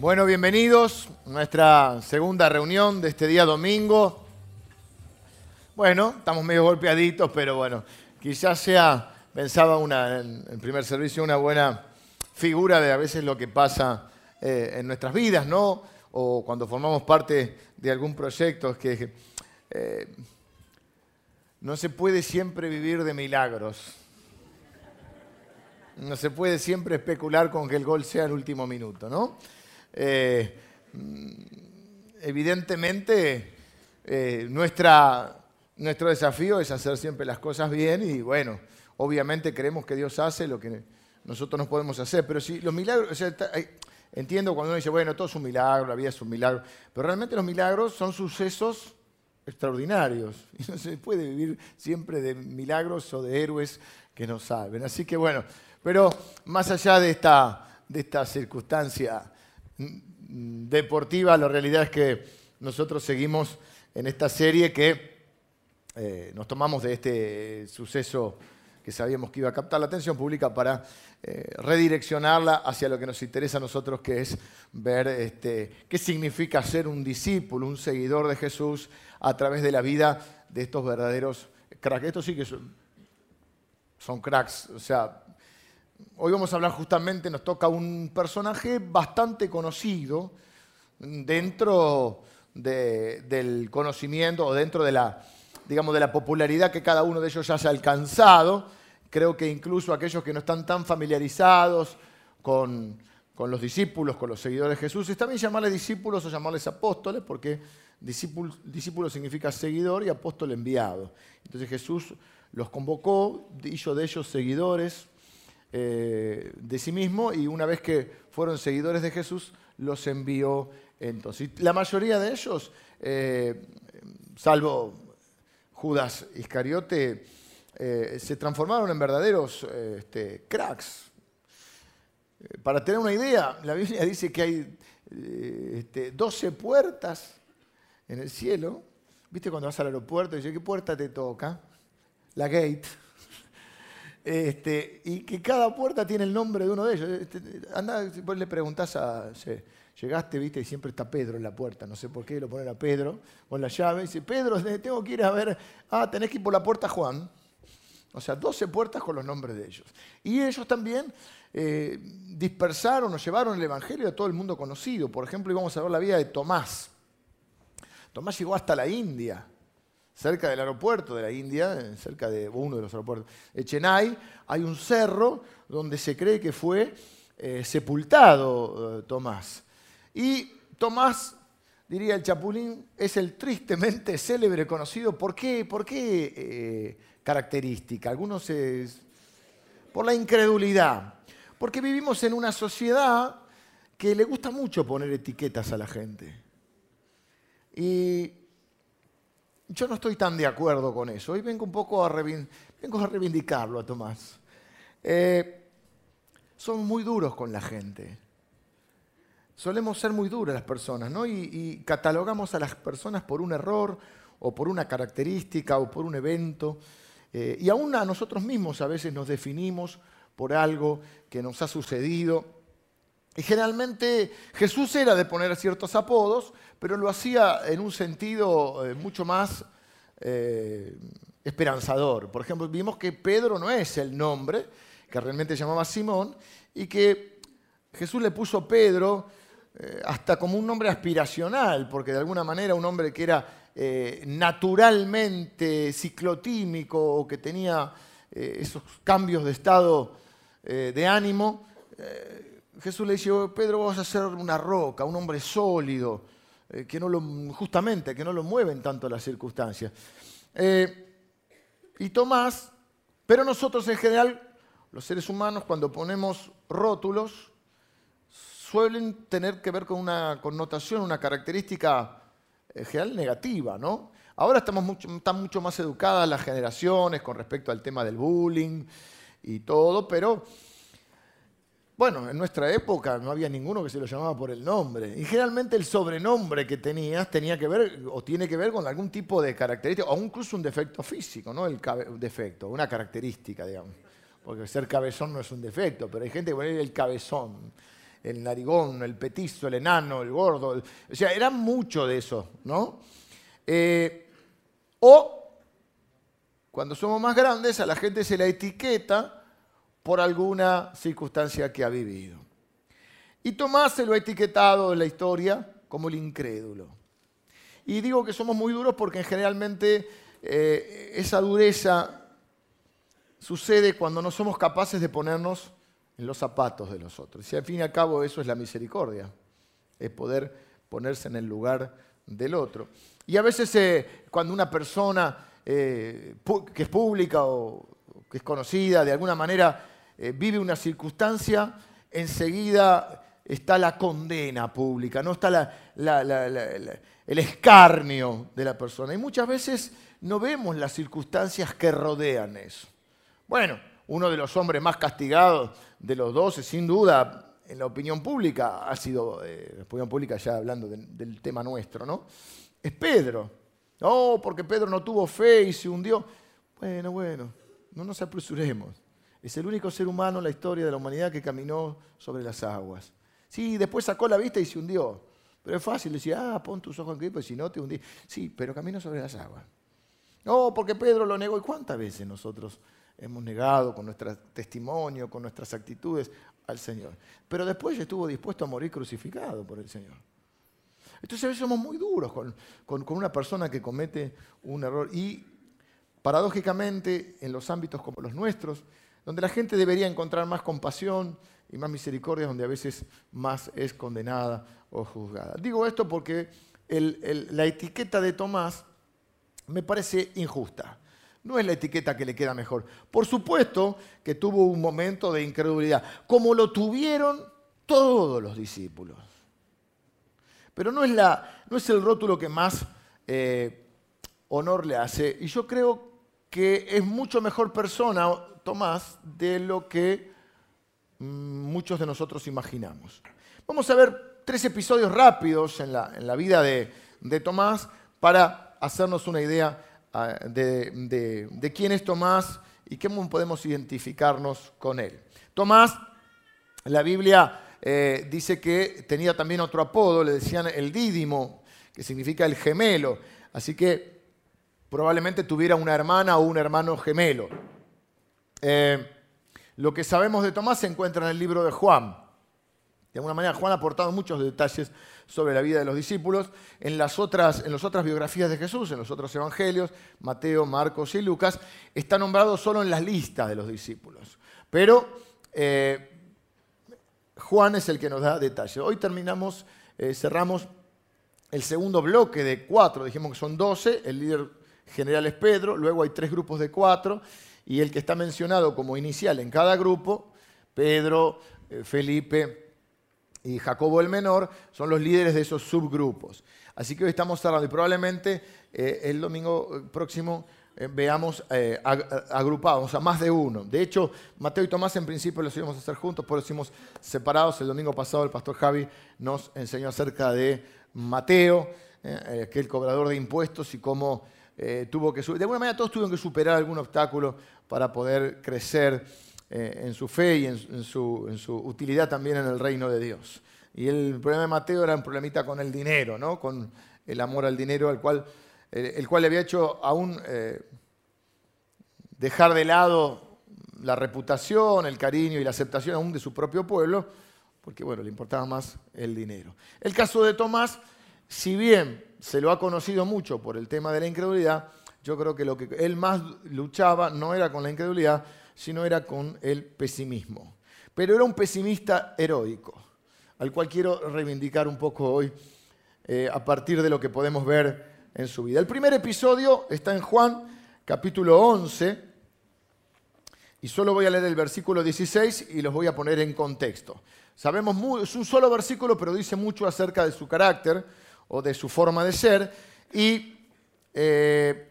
Bueno, bienvenidos a nuestra segunda reunión de este día domingo. Bueno, estamos medio golpeaditos, pero bueno, quizás sea, pensaba una, en el primer servicio, una buena figura de a veces lo que pasa eh, en nuestras vidas, ¿no? O cuando formamos parte de algún proyecto, que eh, no se puede siempre vivir de milagros. No se puede siempre especular con que el gol sea el último minuto, ¿no? Eh, evidentemente, eh, nuestro desafío es hacer siempre las cosas bien y bueno, obviamente creemos que Dios hace lo que nosotros no podemos hacer, pero si los milagros, entiendo cuando uno dice, bueno, todo es un milagro, la vida es un milagro, pero realmente los milagros son sucesos extraordinarios y no se puede vivir siempre de milagros o de héroes que nos salven. Así que bueno, pero más allá de esta, de esta circunstancia Mm, deportiva, la realidad es que nosotros seguimos en esta serie que eh, nos tomamos de este suceso que sabíamos que iba a captar la atención pública para eh, redireccionarla hacia lo que nos interesa a nosotros, que es ver este, qué significa ser un discípulo, un seguidor de Jesús a través de la vida de estos verdaderos cracks. Estos sí que son, son cracks, o sea, Hoy vamos a hablar justamente, nos toca un personaje bastante conocido dentro del conocimiento o dentro de la, digamos, de la popularidad que cada uno de ellos ya se alcanzado. Creo que incluso aquellos que no están tan familiarizados con, los discípulos, con los seguidores de Jesús, está bien llamarles discípulos o llamarles apóstoles, porque discípulo, discípulo significa seguidor y apóstol enviado. Entonces Jesús los convocó, hizo de ellos seguidores eh, de sí mismo y una vez que fueron seguidores de Jesús, los envió entonces. la mayoría de ellos, eh, salvo Judas Iscariote, eh, se transformaron en verdaderos este, cracks. Para tener una idea, la Biblia dice que hay este, 12 puertas en el cielo. ¿Viste cuando vas al aeropuerto y dices, ¿qué puerta te toca? La gate. Este, y que cada puerta tiene el nombre de uno de ellos. Este, anda, vos le preguntás a. llegaste, viste, y siempre está Pedro en la puerta. No sé por qué lo ponen a Pedro con la llave. Y dice, Pedro, tengo que ir a ver. Ah, tenés que ir por la puerta Juan. O sea, 12 puertas con los nombres de ellos. Y ellos también eh, dispersaron o llevaron el Evangelio a todo el mundo conocido. Por ejemplo, íbamos a ver la vida de Tomás. Tomás llegó hasta la India cerca del aeropuerto de la India, cerca de uno de los aeropuertos de Chennai, hay un cerro donde se cree que fue eh, sepultado eh, Tomás. Y Tomás, diría el Chapulín, es el tristemente célebre conocido. ¿Por qué? ¿Por qué eh, característica? Algunos es por la incredulidad. Porque vivimos en una sociedad que le gusta mucho poner etiquetas a la gente. Y yo no estoy tan de acuerdo con eso. Hoy vengo un poco a, vengo a reivindicarlo a Tomás. Eh, son muy duros con la gente. Solemos ser muy duras las personas, ¿no? Y, catalogamos a las personas por un error o por una característica o por un evento. Eh, y aún a nosotros mismos a veces nos definimos por algo que nos ha sucedido. Y generalmente Jesús era de poner ciertos apodos, pero lo hacía en un sentido eh, mucho más eh, esperanzador. Por ejemplo, vimos que Pedro no es el nombre, que realmente llamaba Simón, y que Jesús le puso Pedro eh, hasta como un nombre aspiracional, porque de alguna manera un hombre que era naturalmente ciclotímico o que tenía esos cambios de estado de ánimo, Jesús le dice, oh, Pedro, vas a ser una roca, un hombre sólido, eh, que no lo, justamente, que no lo mueven tanto las circunstancias. Eh, y Tomás, pero nosotros en general, los seres humanos, cuando ponemos rótulos, suelen tener que ver con una connotación, una característica en general negativa, ¿no? Ahora estamos mucho, están mucho más educadas las generaciones con respecto al tema del bullying y todo, pero bueno, en nuestra época no había ninguno que se lo llamaba por el nombre. Y generalmente el sobrenombre que tenías tenía que ver o tiene que ver con algún tipo de característica, o incluso un defecto físico, ¿no? El defecto, una característica, digamos. Porque ser cabezón no es un defecto, pero hay gente que pone el cabezón. el narigón, el petizo, el enano, el gordo. o sea, era mucho de eso, ¿no? Eh, o cuando somos más grandes, a la gente se la etiqueta por alguna circunstancia que ha vivido. Y Tomás se lo ha etiquetado en la historia como el incrédulo. Y digo que somos muy duros porque generalmente eh, esa dureza sucede cuando no somos capaces de ponernos en los zapatos de los otros. Y al fin y al cabo eso es la misericordia, es poder ponerse en el lugar del otro. Y a veces eh, cuando una persona eh, que es pública o que es conocida de alguna manera vive una circunstancia, enseguida está la condena pública, no está el escarnio de la persona. Y muchas veces no vemos las circunstancias que rodean eso. Bueno, uno de los hombres más castigados de los doce, sin duda, en la opinión pública, ha sido, eh, la opinión pública ya hablando del tema nuestro, ¿no? Es Pedro. No, porque Pedro no tuvo fe y se hundió. Bueno, bueno, no nos apresuremos. Es el único ser humano en la historia de la humanidad que caminó sobre las aguas. Sí, después sacó la vista y se hundió. Pero es fácil decir, ah, pon tus ojos en Cristo, si no te hundí. Sí, pero camino sobre las aguas. No, porque Pedro lo negó. ¿Y cuántas veces nosotros hemos negado con nuestro testimonio, con nuestras actitudes al Señor? Pero después estuvo dispuesto a morir crucificado por el Señor. Entonces a veces somos muy duros con, con una persona que comete un error. Y paradójicamente, en los ámbitos como los nuestros, donde la gente debería encontrar más compasión, y más misericordia donde a veces más es condenada o juzgada. Digo esto porque la etiqueta de Tomás me parece injusta. No es la etiqueta que le queda mejor. Por supuesto que tuvo un momento de incredulidad, como lo tuvieron todos los discípulos. Pero no es, la, no es el rótulo que más eh, honor le hace. Y yo creo que es mucho mejor persona Tomás de lo que muchos de nosotros imaginamos. Vamos a ver tres episodios rápidos en la, vida de, Tomás para hacernos una idea ah, de, quién es Tomás y cómo podemos identificarnos con él. Tomás, la Biblia eh, dice que tenía también otro apodo, le decían el dídimo, que significa el gemelo. Así que probablemente tuviera una hermana o un hermano gemelo. Eh, lo que sabemos de Tomás se encuentra en el libro de Juan. De alguna manera, Juan ha aportado muchos detalles sobre la vida de los discípulos. En las otras, en las otras biografías de Jesús, en los otros evangelios, Mateo, Marcos y Lucas, está nombrado solo en las listas de los discípulos. Pero eh, Juan es el que nos da detalles. Hoy terminamos, eh, cerramos el segundo bloque de cuatro, dijimos que son doce, el líder general es Pedro, luego hay tres grupos de cuatro, y el que está mencionado como inicial en cada grupo, Pedro, eh, Felipe y Jacobo el Menor, son los líderes de esos subgrupos. Así que hoy estamos cerrando y probablemente eh, el domingo eh, próximo veamos agrupados, sea, más de uno. De hecho, Mateo y Tomás en principio los íbamos a hacer juntos, por eso hicimos separados. El domingo pasado el pastor Javi nos enseñó acerca de Mateo, aquel cobrador de impuestos y cómo tuvo que... De alguna manera todos tuvieron que superar algún obstáculo para poder crecer eh, en su fe y en, su, utilidad también en el reino de Dios. Y el problema de Mateo era un problemita con el dinero, ¿no? con el amor al dinero, al cual, eh, el cual le había hecho aún eh, dejar de lado la reputación, el cariño y la aceptación aún de su propio pueblo, porque bueno, le importaba más el dinero. El caso de Tomás, si bien se lo ha conocido mucho por el tema de la incredulidad, yo creo que lo que él más luchaba no era con la incredulidad, sino era con el pesimismo. Pero era un pesimista heroico, al cual quiero reivindicar un poco hoy eh, a partir de lo que podemos ver en su vida. El primer episodio está en Juan capítulo 11, y solo voy a leer el versículo 16 y los voy a poner en contexto. Sabemos, es un solo versículo, pero dice mucho acerca de su carácter o de su forma de ser, y eh,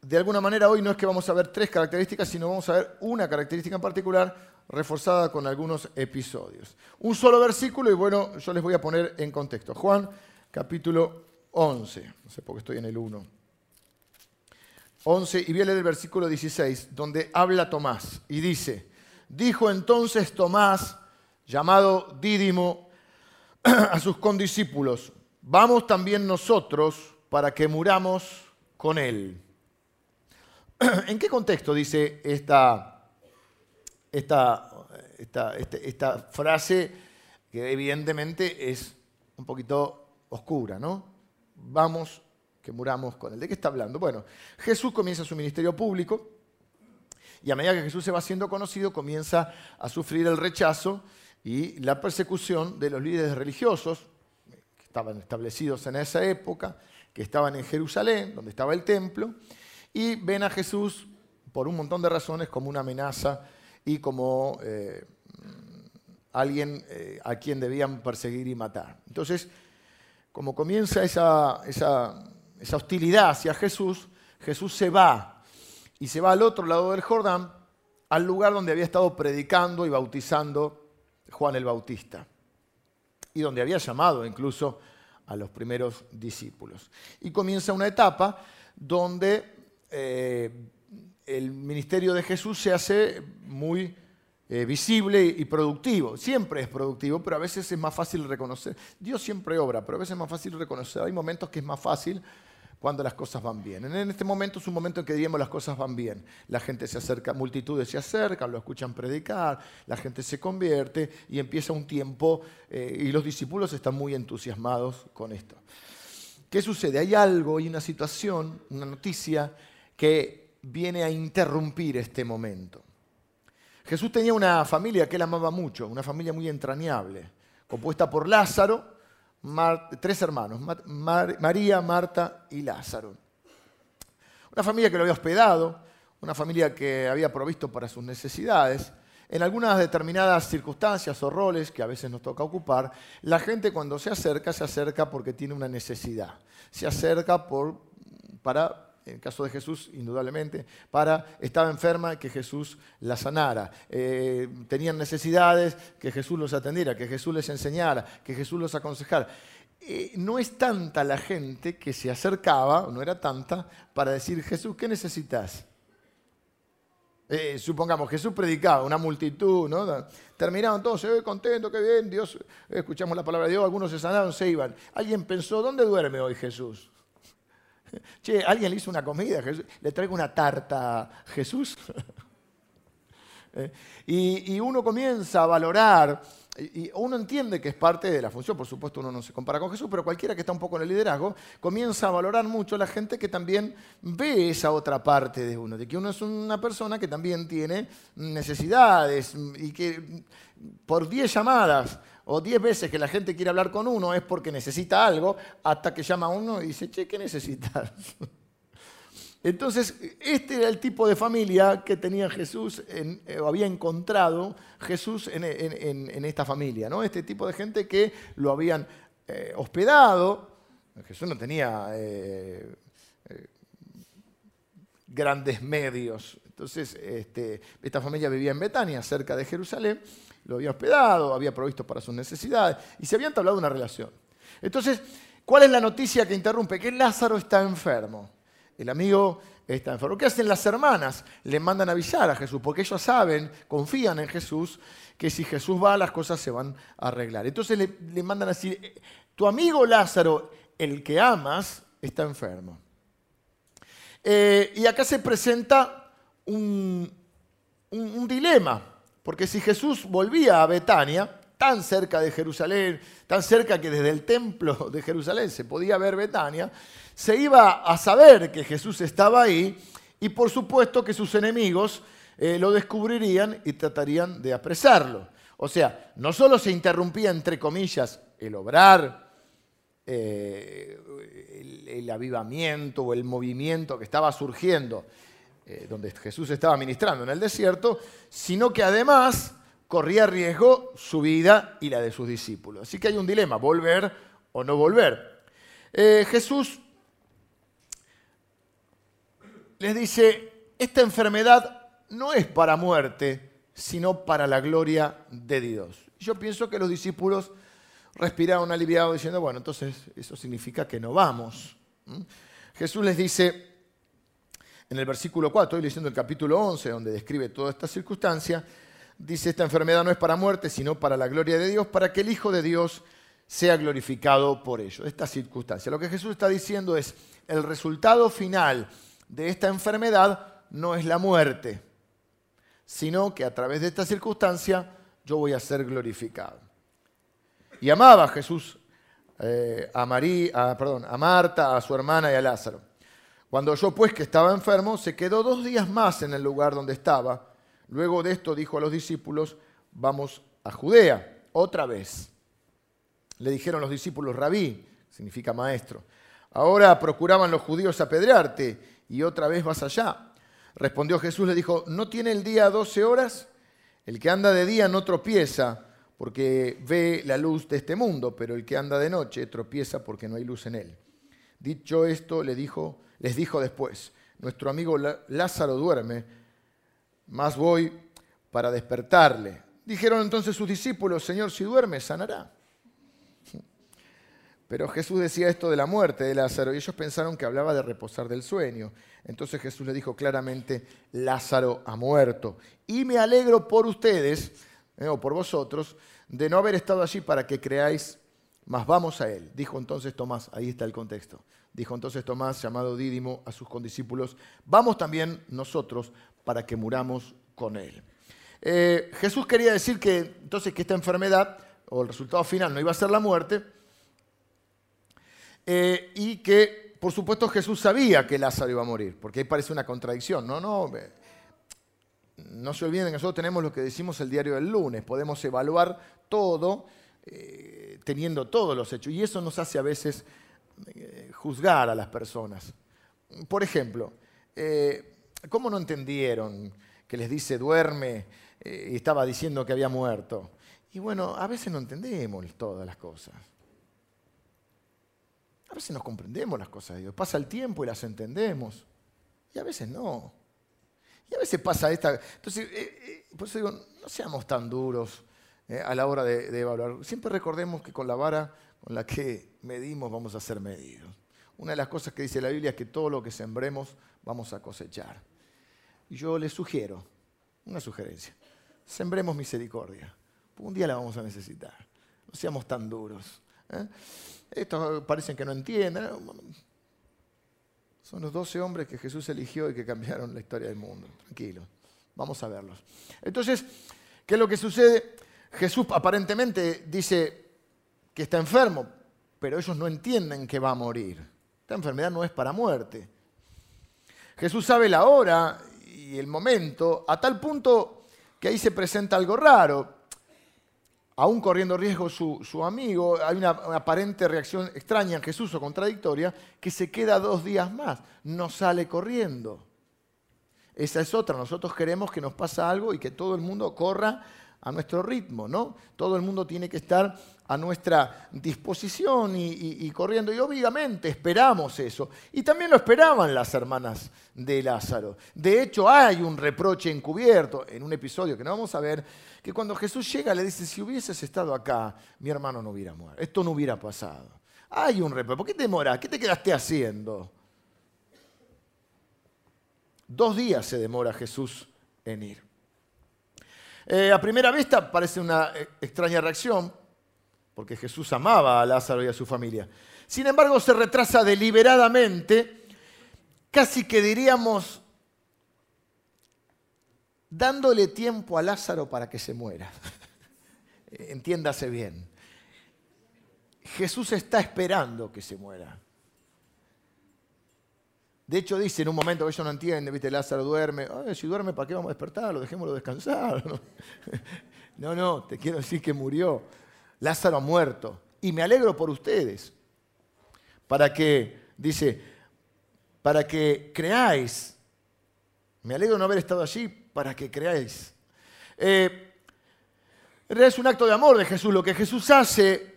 de alguna manera hoy no es que vamos a ver tres características, sino vamos a ver una característica en particular reforzada con algunos episodios. Un solo versículo y bueno, yo les voy a poner en contexto. Juan capítulo 11, no sé por qué estoy en el 1. 11 y voy a leer el versículo 16, donde habla Tomás y dice, Dijo entonces Tomás, llamado Dídimo, a sus condiscípulos, vamos también nosotros para que muramos con él. ¿En qué contexto dice esta, esta, este, esta, frase que evidentemente es un poquito oscura, ¿no? Vamos que muramos con él. ¿De qué está hablando? Bueno, Jesús comienza su ministerio público y a medida que Jesús se va siendo conocido comienza a sufrir el rechazo y la persecución de los líderes religiosos que estaban establecidos en esa época, que estaban en Jerusalén, donde estaba el templo, y ven a Jesús por un montón de razones como una amenaza y como eh, alguien eh, a quien debían perseguir y matar. Entonces, como comienza esa, esa, esa hostilidad hacia Jesús, Jesús se va y se va al otro lado del Jordán, al lugar donde había estado predicando y bautizando Juan el Bautista, y donde había llamado incluso a los primeros discípulos. Y comienza una etapa donde eh, el ministerio de Jesús se hace muy eh, visible y productivo. Siempre es productivo, pero a veces es más fácil reconocer. Dios siempre obra, pero a veces es más fácil reconocer. Hay momentos que es más fácil cuando las cosas van bien. En este momento es un momento en que diríamos las cosas van bien. La gente se acerca, multitudes se acercan, lo escuchan predicar, la gente se convierte y empieza un tiempo eh, y los discípulos están muy entusiasmados con esto. ¿Qué sucede? Hay algo, hay una situación, una noticia que viene a interrumpir este momento. Jesús tenía una familia que él amaba mucho, una familia muy entrañable, compuesta por Lázaro, tres hermanos, María, Marta y Lázaro. Una familia que lo había hospedado, una familia que había provisto para sus necesidades. En algunas determinadas circunstancias o roles que a veces nos toca ocupar, la gente cuando se acerca, se acerca porque tiene una necesidad. Se acerca por, para en el caso de Jesús, indudablemente, para, estaba enferma, que Jesús la sanara. Eh, tenían necesidades, que Jesús los atendiera, que Jesús les enseñara, que Jesús los aconsejara. Eh, no es tanta la gente que se acercaba, no era tanta, para decir, Jesús, ¿qué necesitas? Eh, supongamos, Jesús predicaba, una multitud, ¿no? Terminaban todos, se contento, qué bien, Dios, escuchamos la palabra de Dios, algunos se sanaron, se iban. Alguien pensó, ¿dónde duerme hoy Jesús? Che, alguien le hizo una comida, le traigo una tarta a Jesús. ¿Eh? y, uno comienza a valorar, y uno entiende que es parte de la función, por supuesto uno no se compara con Jesús, pero cualquiera que está un poco en el liderazgo, comienza a valorar mucho la gente que también ve esa otra parte de uno, de que uno es una persona que también tiene necesidades y que por 10 llamadas o diez veces que la gente quiere hablar con uno es porque necesita algo, hasta que llama a uno y dice, che, ¿qué necesitas? Entonces, este era el tipo de familia que tenía Jesús, eh, o había encontrado Jesús en, esta familia, ¿no? Este tipo de gente que lo habían eh, hospedado. Jesús no tenía eh, grandes medios. Entonces, este, esta familia vivía en Betania, cerca de Jerusalén, lo había hospedado, había provisto para sus necesidades y se había entablado una relación. Entonces, ¿cuál es la noticia que interrumpe? Que Lázaro está enfermo. El amigo está enfermo. ¿Qué hacen las hermanas? Le mandan avisar a Jesús, porque ellos saben, confían en Jesús, que si Jesús va, las cosas se van a arreglar. Entonces le, mandan a decir, tu amigo Lázaro, el que amas, está enfermo. Eh, y acá se presenta un dilema. Porque si Jesús volvía a Betania, tan cerca de Jerusalén, tan cerca que desde el templo de Jerusalén se podía ver Betania, se iba a saber que Jesús estaba ahí y por supuesto que sus enemigos eh, lo descubrirían y tratarían de apresarlo. O sea, no solo se interrumpía, entre comillas, el obrar, eh, el, avivamiento o el movimiento que estaba surgiendo eh, donde Jesús estaba ministrando en el desierto, sino que además corría riesgo su vida y la de sus discípulos. Así que hay un dilema, volver o no volver. Eh, Jesús les dice, esta enfermedad no es para muerte, sino para la gloria de Dios. Yo pienso que los discípulos respiraron aliviados diciendo, bueno, entonces eso significa que no vamos. Jesús les dice, en el versículo 4, estoy leyendo el capítulo 11, donde describe toda esta circunstancia, dice, esta enfermedad no es para muerte, sino para la gloria de Dios, para que el Hijo de Dios sea glorificado por ello. Esta circunstancia. Lo que Jesús está diciendo es, el resultado final de esta enfermedad no es la muerte, sino que a través de esta circunstancia yo voy a ser glorificado. Y amaba a Jesús eh, a, María, perdón, a Marta, a su hermana y a Lázaro. Cuando oyó pues que estaba enfermo, se quedó dos días más en el lugar donde estaba. Luego de esto dijo a los discípulos, vamos a Judea, otra vez. Le dijeron los discípulos, rabí, significa maestro. Ahora procuraban los judíos apedrearte y otra vez vas allá. Respondió Jesús, le dijo, ¿no tiene el día doce horas? El que anda de día no tropieza porque ve la luz de este mundo, pero el que anda de noche tropieza porque no hay luz en él. Dicho esto, les dijo después, nuestro amigo Lázaro duerme, más voy para despertarle. Dijeron entonces sus discípulos, Señor, si duerme, sanará. Pero Jesús decía esto de la muerte de Lázaro y ellos pensaron que hablaba de reposar del sueño. Entonces Jesús le dijo claramente, Lázaro ha muerto. Y me alegro por ustedes, eh, o por vosotros, de no haber estado allí para que creáis, mas vamos a él. Dijo entonces Tomás, ahí está el contexto. Dijo entonces Tomás, llamado Dídimo, a sus condiscípulos, vamos también nosotros para que muramos con él. Eh, Jesús quería decir que entonces que esta enfermedad, o el resultado final, no iba a ser la muerte, eh, y que, por supuesto, Jesús sabía que Lázaro iba a morir, porque ahí parece una contradicción. No, no, no se olviden nosotros tenemos lo que decimos el diario del lunes, podemos evaluar todo eh, teniendo todos los hechos, y eso nos hace a veces eh, juzgar a las personas. Por ejemplo, ¿cómo no entendieron que les dice duerme y estaba diciendo que había muerto? Y bueno, a veces no entendemos todas las cosas. A veces nos comprendemos las cosas de Dios. Pasa el tiempo y las entendemos. Y a veces no. Y a veces pasa esta... Entonces, eh, eh, por eso digo, no seamos tan duros eh, a la hora de, evaluar. Siempre recordemos que con la vara con la que medimos vamos a ser medidos. Una de las cosas que dice la Biblia es que todo lo que sembremos vamos a cosechar. Y yo les sugiero, una sugerencia, sembremos misericordia. Un día la vamos a necesitar. No seamos tan duros. Estos parecen que no entienden. Son los doce hombres que Jesús eligió y que cambiaron la historia del mundo. Tranquilo, vamos a verlos. Entonces, ¿qué es lo que sucede? Jesús aparentemente dice que está enfermo, pero ellos no entienden que va a morir. Esta enfermedad no es para muerte. Jesús sabe la hora y el momento, a tal punto que ahí se presenta algo raro aún corriendo riesgo su, amigo, hay una, aparente reacción extraña en Jesús o contradictoria, que se queda dos días más, no sale corriendo. Esa es otra, nosotros queremos que nos pasa algo y que todo el mundo corra a nuestro ritmo, ¿no? Todo el mundo tiene que estar a nuestra disposición y, corriendo. Y obviamente esperamos eso. Y también lo esperaban las hermanas de Lázaro. De hecho, hay un reproche encubierto en un episodio que no vamos a ver, que cuando Jesús llega le dice, si hubieses estado acá, mi hermano no hubiera muerto. Esto no hubiera pasado. Hay un reproche. ¿Por qué te demoras? ¿Qué te quedaste haciendo? Dos días se demora Jesús en ir. Eh, a primera vista parece una eh, extraña reacción, porque Jesús amaba a Lázaro y a su familia. Sin embargo, se retrasa deliberadamente, casi que diríamos, dándole tiempo a Lázaro para que se muera. Entiéndase bien. Jesús está esperando que se muera. De hecho, dice en un momento que ellos no entienden, ¿viste? Lázaro duerme. si duerme, ¿para qué vamos a despertarlo? Dejémoslo descansar. no, no, te quiero decir que murió. Lázaro ha muerto. Y me alegro por ustedes. Para que, dice, para que creáis. Me alegro de no haber estado allí para que creáis. Eh, es un acto de amor de Jesús. Lo que Jesús hace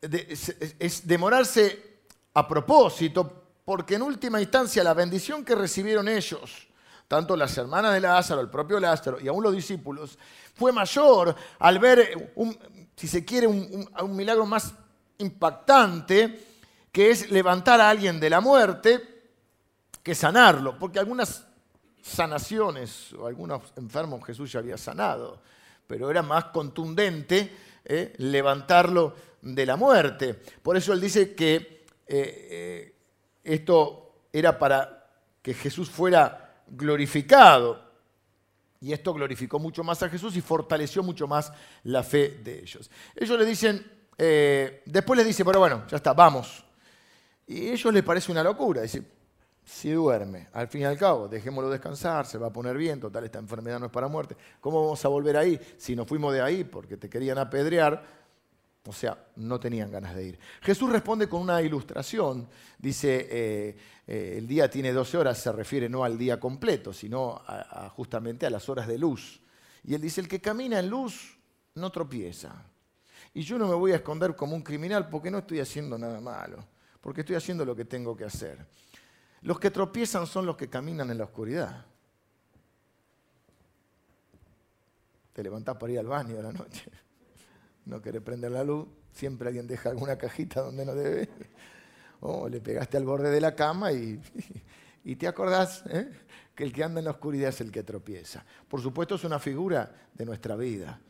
es, demorarse a propósito, porque en última instancia la bendición que recibieron ellos, tanto las hermanas de Lázaro, el propio Lázaro y aún los discípulos, fue mayor al ver si se quiere, un, milagro más impactante, que es levantar a alguien de la muerte, que sanarlo. Porque algunas sanaciones, o algunos enfermos Jesús ya había sanado, pero era más contundente ¿eh? levantarlo de la muerte. Por eso él dice que eh, eh, esto era para que Jesús fuera glorificado. Y esto glorificó mucho más a Jesús y fortaleció mucho más la fe de ellos. Ellos le dicen, después les dice, bueno, bueno, ya está, vamos. Y a ellos les parece una locura. Dice, si duerme, al fin y al cabo, dejémoslo descansar, se va a poner bien, total, esta enfermedad no es para muerte. ¿Cómo vamos a volver ahí si nos fuimos de ahí porque te querían apedrear? O sea, no tenían ganas de ir. Jesús responde con una ilustración. Dice, eh, eh, el día tiene 12 horas, se refiere no al día completo, sino justamente a las horas de luz. Y él dice, el que camina en luz no tropieza. Y yo no me voy a esconder como un criminal porque no estoy haciendo nada malo, porque estoy haciendo lo que tengo que hacer. Los que tropiezan son los que caminan en la oscuridad. Te levantás para ir al baño de la noche. No querés prender la luz. Siempre alguien deja alguna cajita donde no debe. O le pegaste al borde de la cama y, y te acordás ¿eh? que el que anda en la oscuridad es el que tropieza. Por supuesto es una figura de nuestra vida.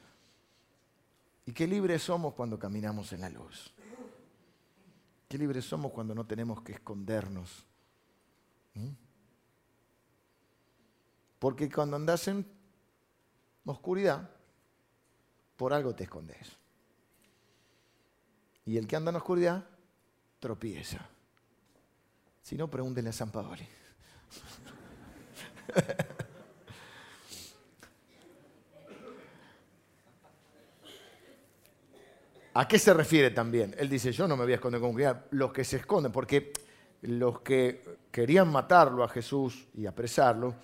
Y qué libres somos cuando caminamos en la luz. Qué libres somos cuando no tenemos que escondernos ¿Mm? Porque cuando andas en oscuridad, por algo te escondes. Y el que anda en oscuridad, tropieza. Si no, pregúntenle a San Paoli. ¿A qué se refiere también? Él dice, yo no me voy a esconder con cuidado. Los que se esconden, porque los que querían matarlo a Jesús y apresarlo,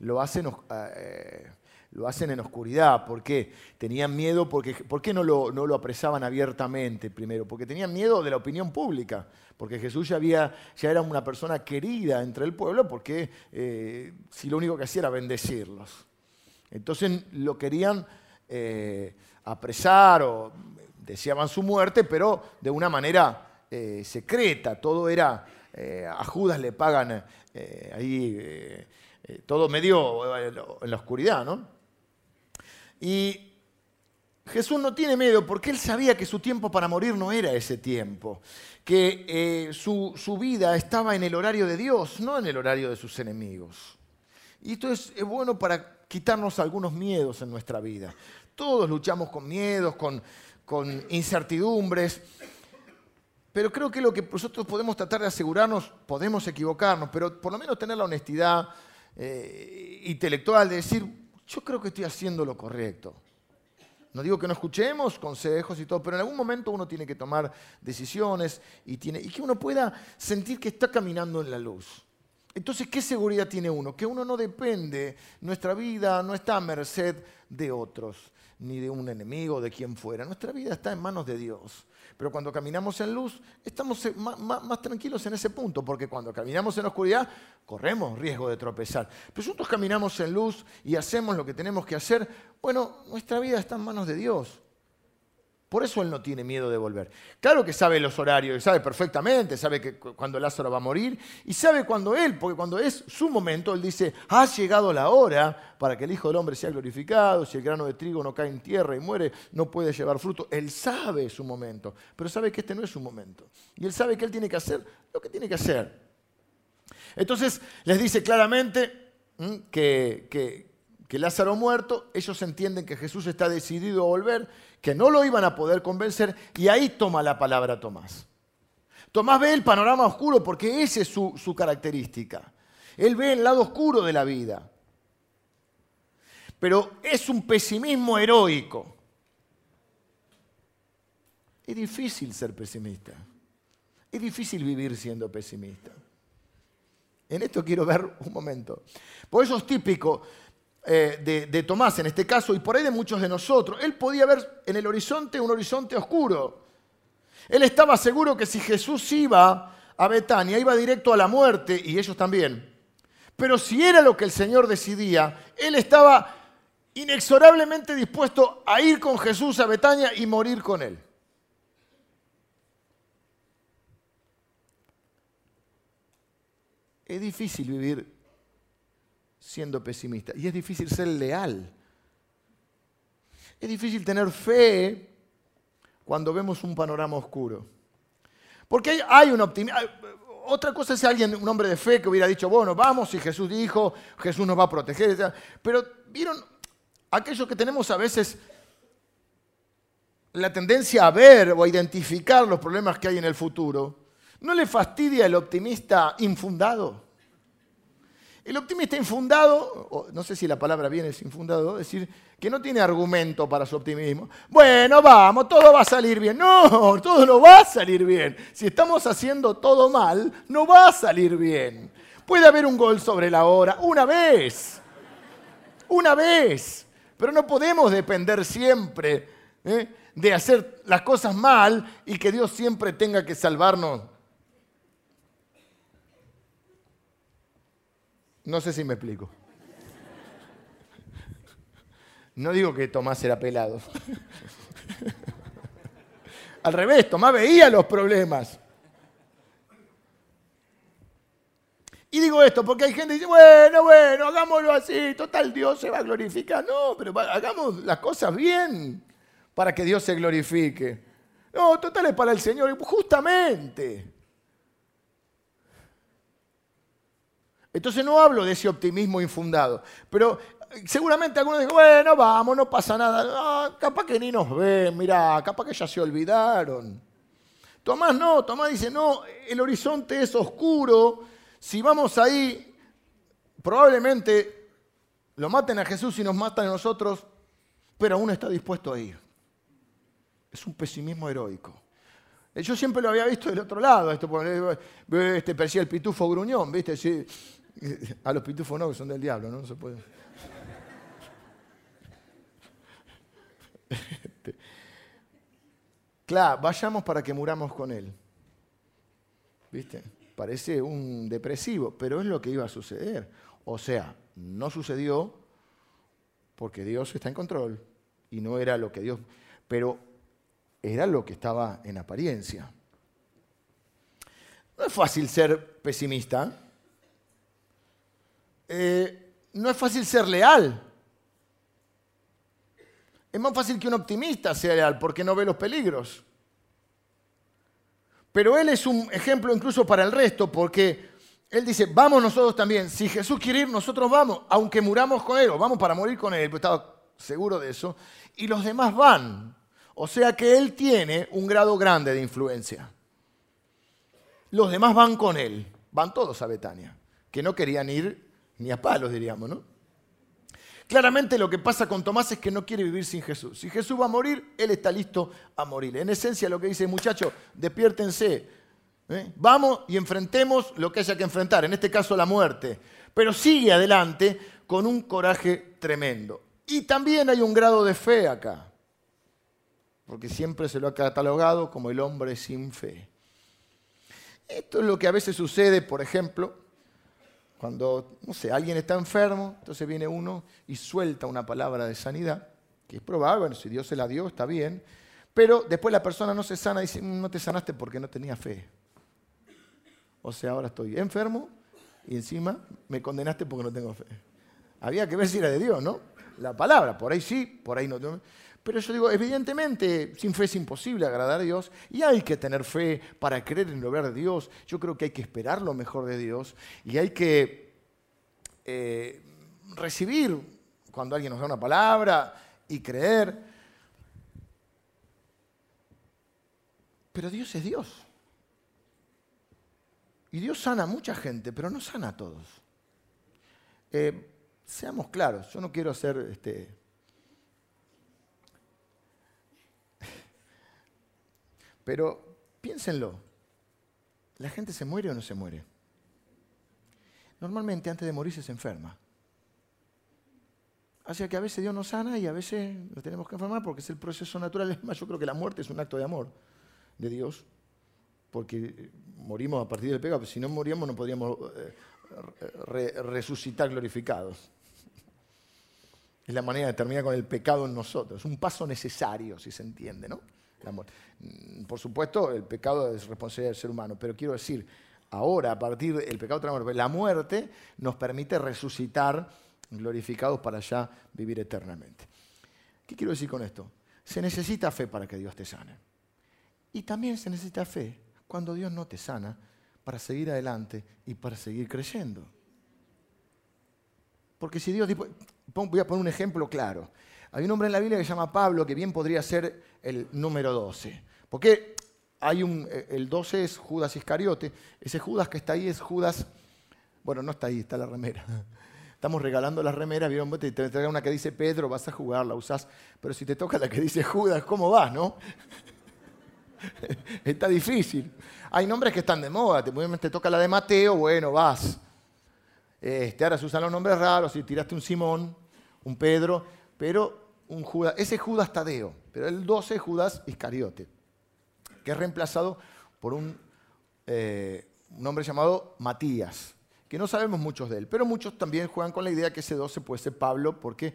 lo hacen, eh, lo hacen en oscuridad. ¿Por qué? Tenían miedo, porque, ¿por qué no lo, apresaban abiertamente primero? Porque tenían miedo de la opinión pública, porque Jesús ya, era una persona querida entre el pueblo, porque eh, si lo único que hacía era bendecirlos. Entonces lo querían eh, apresar o deseaban su muerte, pero de una manera secreta, todo era eh, a Judas le pagan eh, ahí eh, todo medio en la oscuridad, ¿no? Y Jesús no tiene miedo porque él sabía que su tiempo para morir no era ese tiempo, que su, su, vida estaba en el horario de Dios, no en el horario de sus enemigos. Y esto es, es bueno para quitarnos algunos miedos en nuestra vida. Todos luchamos con miedos, con, con incertidumbres. Pero creo que lo que nosotros podemos tratar de asegurarnos, podemos equivocarnos, pero por lo menos tener la honestidad eh, intelectual de decir, yo creo que estoy haciendo lo correcto. No digo que no escuchemos consejos y todo, pero en algún momento uno tiene que tomar decisiones y, tiene, que uno pueda sentir que está caminando en la luz. Entonces, ¿qué seguridad tiene uno? Que uno no depende, nuestra vida no está a merced de otros, ni de un enemigo, de quien fuera. Nuestra vida está en manos de Dios. Pero cuando caminamos en luz, estamos más, tranquilos en ese punto, porque cuando caminamos en oscuridad, corremos riesgo de tropezar. Pero nosotros caminamos en luz y hacemos lo que tenemos que hacer, bueno, nuestra vida está en manos de Dios. Por eso él no tiene miedo de volver. Claro que sabe los horarios, sabe perfectamente, sabe que cuando Lázaro va a morir y sabe cuando él, porque cuando es su momento, él dice, ha llegado la hora para que el Hijo del Hombre sea glorificado, si el grano de trigo no cae en tierra y muere, no puede llevar fruto. Él sabe su momento, pero sabe que este no es su momento. Y él sabe que él tiene que hacer lo que tiene que hacer. Entonces les dice claramente que, que, que Lázaro muerto, ellos entienden que Jesús está decidido a volver que no lo iban a poder convencer y ahí toma la palabra Tomás. Tomás ve el panorama oscuro porque esa es su, característica. Él ve el lado oscuro de la vida. Pero es un pesimismo heroico. Es difícil ser pesimista. Es difícil vivir siendo pesimista. En esto quiero ver un momento. Por eso es típico eh, de, Tomás en este caso, y por ahí de muchos de nosotros, él podía ver en el horizonte un horizonte oscuro. Él estaba seguro que si Jesús iba a Betania, iba directo a la muerte, y ellos también. Pero si era lo que el Señor decidía, él estaba inexorablemente dispuesto a ir con Jesús a Betania y morir con él. Es difícil vivir siendo pesimista. Y es difícil ser leal. Es difícil tener fe cuando vemos un panorama oscuro. Porque hay, un optimismo. Otra cosa es alguien, un hombre de fe, que hubiera dicho, bueno, vamos, y Jesús dijo, Jesús nos va a proteger. Pero, ¿vieron? Aquellos que tenemos a veces la tendencia a ver o a identificar los problemas que hay en el futuro, ¿no le fastidia el optimista infundado? El optimista infundado, no sé si la palabra viene es infundado, es decir, que no tiene argumento para su optimismo. Bueno, vamos, todo va a salir bien. No, todo no va a salir bien. Si estamos haciendo todo mal, no va a salir bien. Puede haber un gol sobre la hora, una vez, una vez, pero no podemos depender siempre ¿eh? de hacer las cosas mal y que Dios siempre tenga que salvarnos No sé si me explico. No digo que Tomás era pelado. Al revés, Tomás veía los problemas. Y digo esto porque hay gente que dice, bueno, bueno, hagámoslo así, total Dios se va a glorificar. No, pero hagamos las cosas bien para que Dios se glorifique. No, total es para el Señor, justamente. Entonces no hablo de ese optimismo infundado, pero eh, seguramente algunos dicen, bueno, vamos, no pasa nada. Ah, capaz que ni nos ven, mirá, capaz que ya se olvidaron. Tomás no, Tomás dice, no, el horizonte es oscuro, si vamos ahí, probablemente lo maten a Jesús y nos matan a nosotros, pero aún está dispuesto a ir. Es un pesimismo heroico. Eh, yo siempre lo había visto del otro lado, esto, este, parecía el pitufo gruñón, ¿viste? Sí, A los pitufos no, que son del diablo, ¿no? se puede. Claro, vayamos para que muramos con él. ¿Viste? Parece un depresivo, pero es lo que iba a suceder. O sea, no sucedió porque Dios está en control y no era lo que Dios, pero era lo que estaba en apariencia. No es fácil ser pesimista. Eh, no es fácil ser leal. Es más fácil que un optimista sea leal porque no ve los peligros. Pero él es un ejemplo incluso para el resto porque él dice, vamos nosotros también. Si Jesús quiere ir, nosotros vamos, aunque muramos con él, o vamos para morir con él, pues estaba seguro de eso. Y los demás van. O sea que él tiene un grado grande de influencia. Los demás van con él, van todos a Betania, que no querían ir ni a palos diríamos, ¿no? Claramente lo que pasa con Tomás es que no quiere vivir sin Jesús. Si Jesús va a morir, él está listo a morir. En esencia lo que dice, muchachos, despiértense. ¿eh? Vamos y enfrentemos lo que haya que enfrentar, en este caso la muerte. Pero sigue adelante con un coraje tremendo. Y también hay un grado de fe acá, porque siempre se lo ha catalogado como el hombre sin fe. Esto es lo que a veces sucede, por ejemplo, cuando, no sé, alguien está enfermo, entonces viene uno y suelta una palabra de sanidad, que es probable, bueno, si Dios se la dio, está bien, pero después la persona no se sana y dice, mm, no te sanaste porque no tenía fe. O sea, ahora estoy enfermo y encima me condenaste porque no tengo fe. Había que ver si era de Dios, ¿no? La palabra, por ahí sí, por ahí no. Pero yo digo, evidentemente, sin fe es imposible agradar a Dios y hay que tener fe para creer en lo de Dios. Yo creo que hay que esperar lo mejor de Dios y hay que eh, recibir cuando alguien nos da una palabra y creer. Pero Dios es Dios. Y Dios sana a mucha gente, pero no sana a todos. Eh, seamos claros, yo no quiero ser este, Pero piénsenlo, ¿la gente se muere o no se muere? Normalmente antes de morirse se enferma. Así que a veces Dios nos sana y a veces lo tenemos que enfermar porque es el proceso natural. Es más, yo creo que la muerte es un acto de amor de Dios, porque morimos a partir del pecado, si no moríamos no podríamos eh, resucitar glorificados. Es la manera de terminar con el pecado en nosotros. Es un paso necesario, si se entiende, ¿no? Mm, por supuesto, el pecado es responsabilidad del ser humano, pero quiero decir, ahora, a partir del pecado de la muerte, la muerte nos permite resucitar glorificados para ya vivir eternamente. ¿Qué quiero decir con esto? Se necesita fe para que Dios te sane. Y también se necesita fe cuando Dios no te sana para seguir adelante y para seguir creyendo. Porque si Dios... Voy a poner un ejemplo claro. Hay un hombre en la Biblia que se llama Pablo, que bien podría ser el número 12. Porque hay un, eh, el 12 es Judas Iscariote. Ese Judas que está ahí es Judas... Bueno, no está ahí, está la remera. Estamos regalando las remeras, ¿vieron? Te trae una que dice Pedro, vas a jugar, la usás. Pero si te toca la que dice Judas, ¿cómo vas, no? Está difícil. Hay nombres que están de moda. Te, te toca la de Mateo, bueno, vas. Este, ahora se usan los nombres raros, si tiraste un Simón, un Pedro, pero un Judas, ese Judas Tadeo, pero el 12 es Judas Iscariote, que es reemplazado por un, eh, un hombre llamado Matías, que no sabemos muchos de él, pero muchos también juegan con la idea que ese 12 puede ser Pablo, porque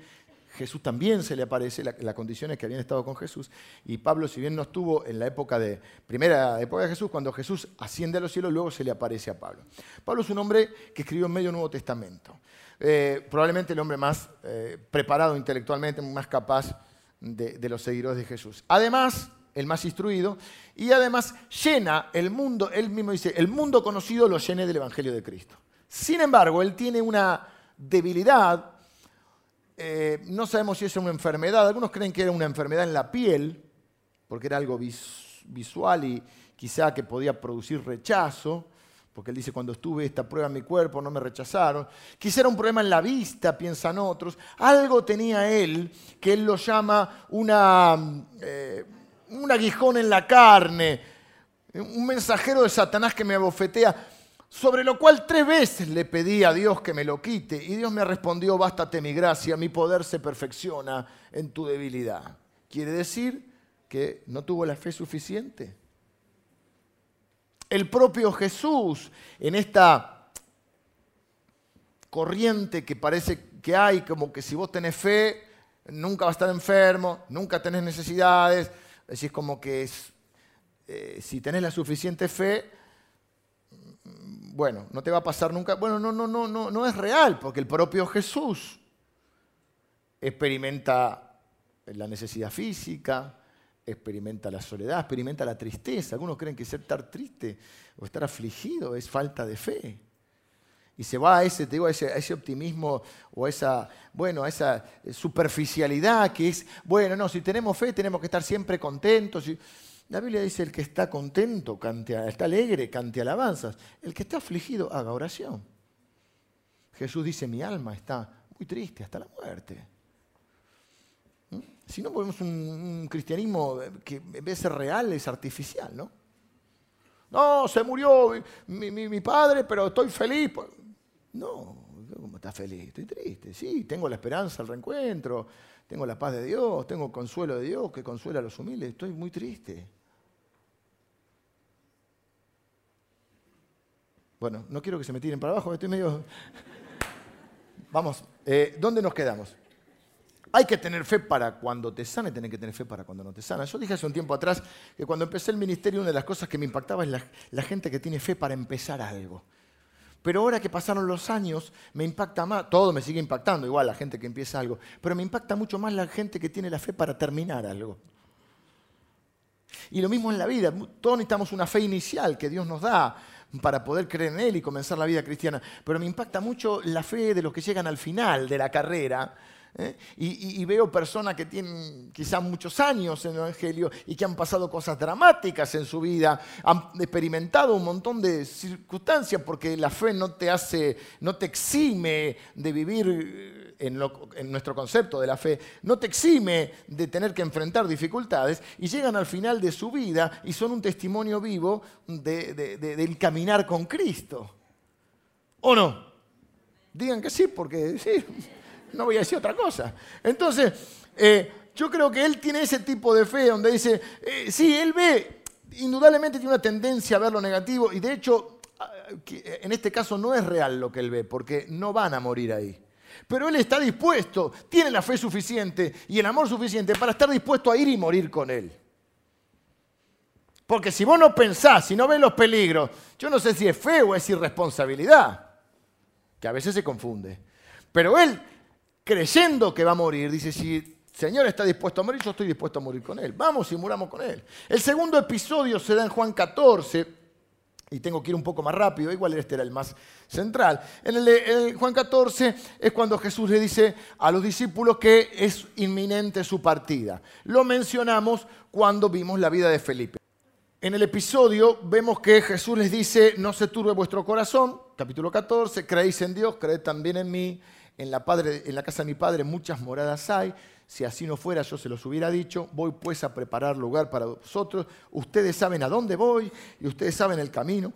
Jesús también se le aparece, la, condición condiciones que habían estado con Jesús. Y Pablo, si bien no estuvo en la época de, primera época de Jesús, cuando Jesús asciende a los cielos, luego se le aparece a Pablo. Pablo es un hombre que escribió en medio Nuevo Testamento. Eh, probablemente el hombre más eh, preparado intelectualmente, más capaz de, los seguidores de Jesús. Además, el más instruido, y además llena el mundo, él mismo dice, el mundo conocido lo llene del Evangelio de Cristo. Sin embargo, él tiene una debilidad eh, no sabemos si es una enfermedad. Algunos creen que era una enfermedad en la piel, porque era algo visual y quizá que podía producir rechazo, porque él dice, cuando estuve esta prueba en mi cuerpo no me rechazaron. Quizá era un problema en la vista, piensan otros. Algo tenía él que él lo llama una, eh, un aguijón en la carne, un mensajero de Satanás que me abofetea sobre lo cual tres veces le pedí a Dios que me lo quite y Dios me respondió, bástate mi gracia, mi poder se perfecciona en tu debilidad. Quiere decir que no tuvo la fe suficiente. El propio Jesús, en esta corriente que parece que hay, como que si vos tenés fe, nunca vas a estar enfermo, nunca tenés necesidades, es como que eh, si tenés la suficiente fe, bueno, no te va a pasar nunca. Bueno, no, no, no, no, no es real, porque el propio Jesús experimenta la necesidad física, experimenta la soledad, experimenta la tristeza. Algunos creen que ser estar triste o estar afligido es falta de fe. Y se va a ese, digo, ese, optimismo o a esa, bueno, esa superficialidad que es, bueno, no, si tenemos fe tenemos que estar siempre contentos. La Biblia dice, el que está contento, cante, está alegre, cante alabanzas. El que está afligido, haga oración. Jesús dice, mi alma está muy triste hasta la muerte. Si no, ponemos un, cristianismo que en vez de ser real es artificial, ¿no? No, se murió mi, padre, pero estoy feliz. No, ¿cómo estás feliz? Estoy triste. Sí, tengo la esperanza, el reencuentro, tengo la paz de Dios, tengo consuelo de Dios que consuela a los humildes. Estoy muy triste. Bueno, no quiero que se me tiren para abajo, estoy medio... Vamos, eh, ¿dónde nos quedamos? Hay que tener fe para cuando te sana y tener que tener fe para cuando no te sana. Yo dije hace un tiempo atrás que cuando empecé el ministerio una de las cosas que me impactaba es la gente que tiene fe para empezar algo. Pero ahora que pasaron los años, me impacta más, todo me sigue impactando, igual la gente que empieza algo, pero me impacta mucho más la gente que tiene la fe para terminar algo. Y lo mismo en la vida, todos necesitamos una fe inicial que Dios nos da para poder creer en Él y comenzar la vida cristiana, pero me impacta mucho la fe de los que llegan al final de la carrera ¿eh? Y, veo personas que tienen quizás muchos años en el Evangelio y que han pasado cosas dramáticas en su vida, han experimentado un montón de circunstancias porque la fe no te hace, no te exime de vivir en, nuestro concepto de la fe, no te exime de tener que enfrentar dificultades y llegan al final de su vida y son un testimonio vivo del caminar con Cristo. ¿O no? Digan que sí, porque sí no voy a decir otra cosa. Entonces, eh, yo creo que él tiene ese tipo de fe donde dice, eh, sí, él ve, indudablemente tiene una tendencia a ver lo negativo y de hecho, ah, en este caso no es real lo que él ve, porque no van a morir ahí. Pero él está dispuesto, tiene la fe suficiente y el amor suficiente para estar dispuesto a ir y morir con él. Porque si vos no pensás, si no ves los peligros, yo no sé si es fe o es irresponsabilidad, que a veces se confunde. Pero él, creyendo que va a morir, dice, si el Señor está dispuesto a morir, yo estoy dispuesto a morir con él. Vamos y muramos con él. El segundo episodio se da en Juan 14, y tengo que ir un poco más rápido, igual este era el más central. En el, Juan 14 es cuando Jesús le dice a los discípulos que es inminente su partida. Lo mencionamos cuando vimos la vida de Felipe. En el episodio vemos que Jesús les dice, no se turbe vuestro corazón, capítulo 14, creéis en Dios, creed también en mí, en la, casa de mi Padre muchas moradas hay, si así no fuera yo se los hubiera dicho, voy pues a preparar lugar para vosotros, ustedes saben a dónde voy y ustedes saben el camino.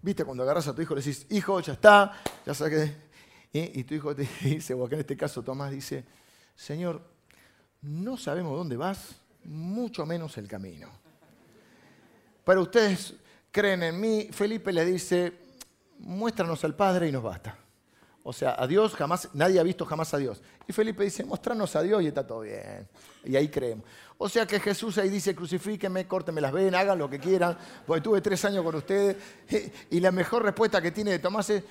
¿Viste cuando agarras a tu hijo le decís, hijo, ya está, ya saqué? Y, y tu hijo te dice, o que en este caso Tomás dice, Señor, no sabemos dónde vas, mucho menos el camino. Pero ustedes creen en mí. Felipe le dice, muéstranos al Padre y nos basta. O sea, a Dios jamás, nadie ha visto jamás a Dios. Y Felipe dice, muéstranos a Dios y está todo bien. Y ahí creemos. O sea que Jesús ahí dice, crucifíquenme, córtenme las venas, hagan lo que quieran, porque tuve tres años con ustedes. Y la mejor respuesta que tiene de Tomás es,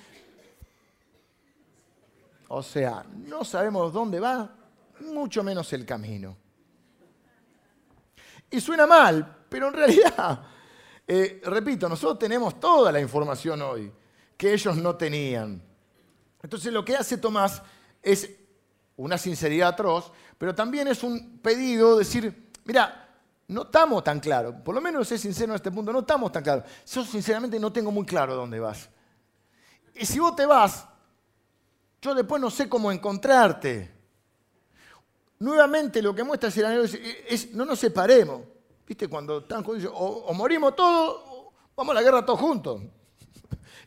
o sea, no sabemos dónde va, mucho menos el camino. Y suena mal, pero en realidad eh, repito, nosotros tenemos toda la información hoy que ellos no tenían. Entonces lo que hace Tomás es una sinceridad atroz, pero también es un pedido de decir, mira, no estamos tan claros, por lo menos es sincero en este punto, no estamos tan claros. Yo sinceramente no tengo muy claro dónde vas. Y si vos te vas, yo después no sé cómo encontrarte. Nuevamente lo que muestra es, es no nos separemos. ¿Viste? Cuando están o, o morimos todos, o vamos a la guerra todos juntos.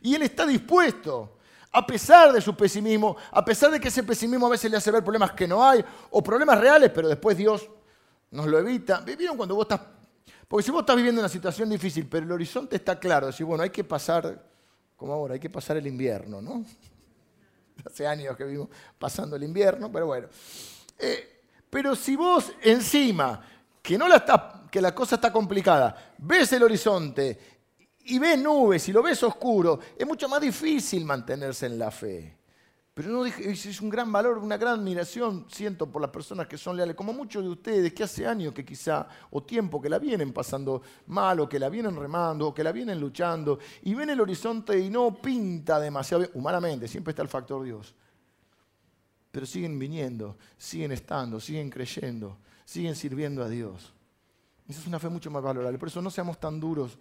Y él está dispuesto, a pesar de su pesimismo, a pesar de que ese pesimismo a veces le hace ver problemas que no hay, o problemas reales, pero después Dios nos lo evita. ¿Vieron cuando vos estás... Porque si vos estás viviendo una situación difícil, pero el horizonte está claro, decir, bueno, hay que pasar, como ahora, hay que pasar el invierno, ¿no? Hace años que vivimos pasando el invierno, pero bueno. Eh, pero si vos encima, que no la estás que la cosa está complicada, ves el horizonte y ves nubes y lo ves oscuro, es mucho más difícil mantenerse en la fe. Pero no, es un gran valor, una gran admiración, siento, por las personas que son leales, como muchos de ustedes que hace años que quizá, o tiempo, que la vienen pasando mal, o que la vienen remando, o que la vienen luchando, y ven el horizonte y no pinta demasiado, humanamente, siempre está el factor Dios. Pero siguen viniendo, siguen estando, siguen creyendo, siguen sirviendo a Dios. Esa es una fe mucho más valorable. Por eso no seamos tan duros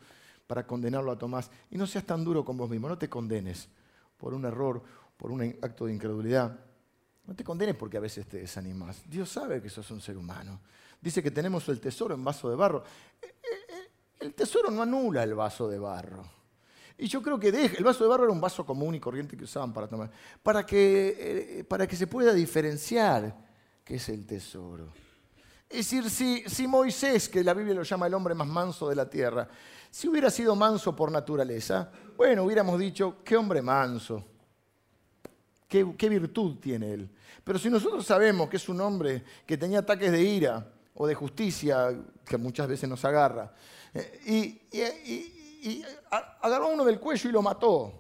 para condenarlo a Tomás. Y no seas tan duro con vos mismo. No te condenes por un error, por un acto de incredulidad. No te condenes porque a veces te desanimas. Dios sabe que sos un ser humano. Dice que tenemos el tesoro en vaso de barro. Eh, eh, eh, el tesoro no anula el vaso de barro. Y yo creo que el vaso de barro era un vaso común y corriente que usaban para tomar. Para que, para que se pueda diferenciar qué es el tesoro. Es decir, si, Moisés, que la Biblia lo llama el hombre más manso de la tierra, si hubiera sido manso por naturaleza, bueno, hubiéramos dicho, qué hombre manso, qué, virtud tiene él. Pero si nosotros sabemos que es un hombre que tenía ataques de ira o de justicia, que muchas veces nos agarra, eh, y, agarró a uno del cuello y lo mató.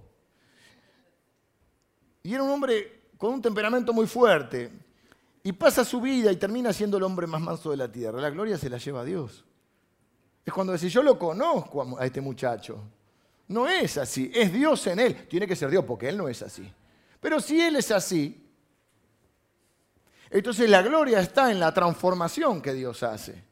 Y era un hombre con un temperamento muy fuerte, y pasa su vida y termina siendo el hombre más manso de la tierra. La gloria se la lleva a Dios. Es cuando decís, yo lo conozco a este muchacho. No es así, es Dios en él. Tiene que ser Dios porque él no es así. Pero si él es así, entonces la gloria está en la transformación que Dios hace.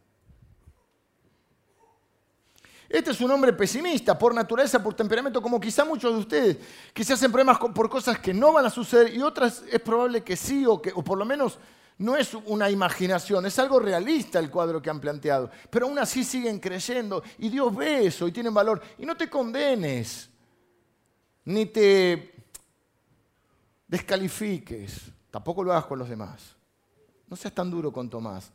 Este es un hombre pesimista por naturaleza, por temperamento, como quizá muchos de ustedes, que se hacen problemas por cosas que no van a suceder y otras es probable que sí o que, o por lo menos no es una imaginación, es algo realista el cuadro que han planteado. Pero aún así siguen creyendo y Dios ve eso y tienen valor. Y no te condenes, ni te descalifiques, tampoco lo hagas con los demás. No seas tan duro con Tomás,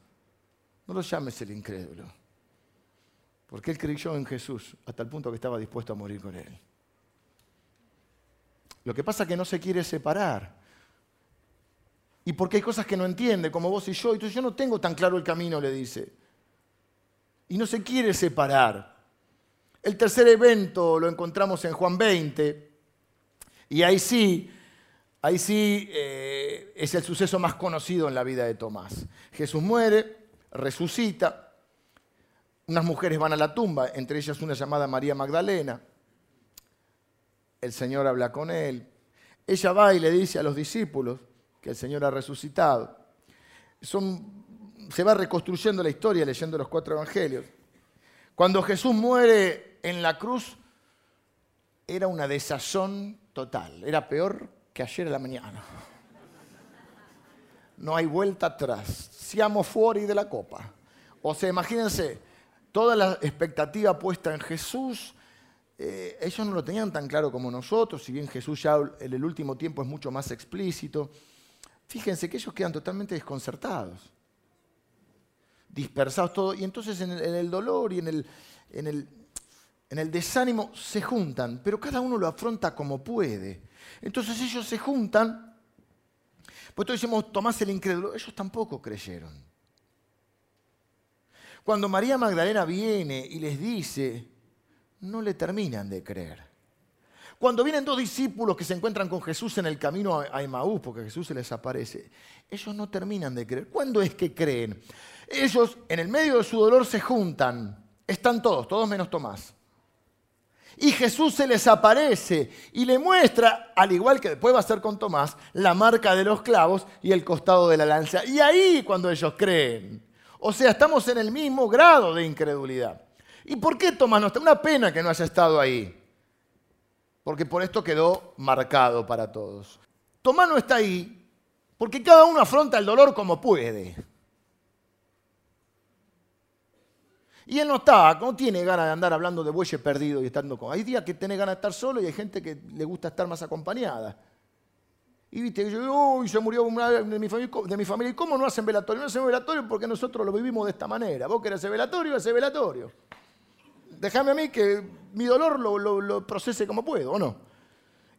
no lo llames el incrédulo. Porque él creyó en Jesús hasta el punto que estaba dispuesto a morir con él. Lo que pasa es que no se quiere separar y porque hay cosas que no entiende, como vos y yo. Entonces yo no tengo tan claro el camino, le dice. Y no se quiere separar. El tercer evento lo encontramos en Juan 20, y ahí sí, ahí sí eh, es el suceso más conocido en la vida de Tomás. Jesús muere, resucita, unas mujeres van a la tumba, entre ellas una llamada María Magdalena. El Señor habla con él. Ella va y le dice a los discípulos que el Señor ha resucitado. se va reconstruyendo la historia leyendo los cuatro evangelios. Cuando Jesús muere en la cruz, era una desazón total. Era peor que ayer en la mañana. No hay vuelta atrás. Siamo fuori de la copa. O sea, imagínense, toda la expectativa puesta en Jesús, eh, ellos no lo tenían tan claro como nosotros, si bien Jesús ya en el último tiempo es mucho más explícito. Fíjense que ellos quedan totalmente desconcertados, dispersados todos, y entonces en el, dolor y en el, en, el, en el desánimo se juntan, pero cada uno lo afronta como puede. Entonces ellos se juntan, pues todos decimos, Tomás el incrédulo, ellos tampoco creyeron. Cuando María Magdalena viene y les dice, no le terminan de creer. Cuando vienen dos discípulos que se encuentran con Jesús en el camino a Emaús, porque Jesús se les aparece, ellos no terminan de creer. ¿Cuándo es que creen? Ellos en el medio de su dolor se juntan, están todos, todos menos Tomás. Y Jesús se les aparece y le muestra, al igual que después va a ser con Tomás, la marca de los clavos y el costado de la lanza. Y ahí cuando ellos creen. O sea, estamos en el mismo grado de incredulidad. ¿Y por qué Tomás no está? Una pena que no haya estado ahí. Porque por esto quedó marcado para todos. Tomás no está ahí porque cada uno afronta el dolor como puede. Y él no está, no tiene ganas de andar hablando de bueyes perdidos y estando con. Hay días que tiene ganas de estar solo y hay gente que le gusta estar más acompañada. Y viste, yo, uy, se murió una de mi, familia, de mi familia. ¿Y cómo no hacen velatorio? No hacen velatorio porque nosotros lo vivimos de esta manera. Vos querés hacer velatorio, hacer velatorio. Déjame a mí que mi dolor lo, procese como puedo, ¿o no?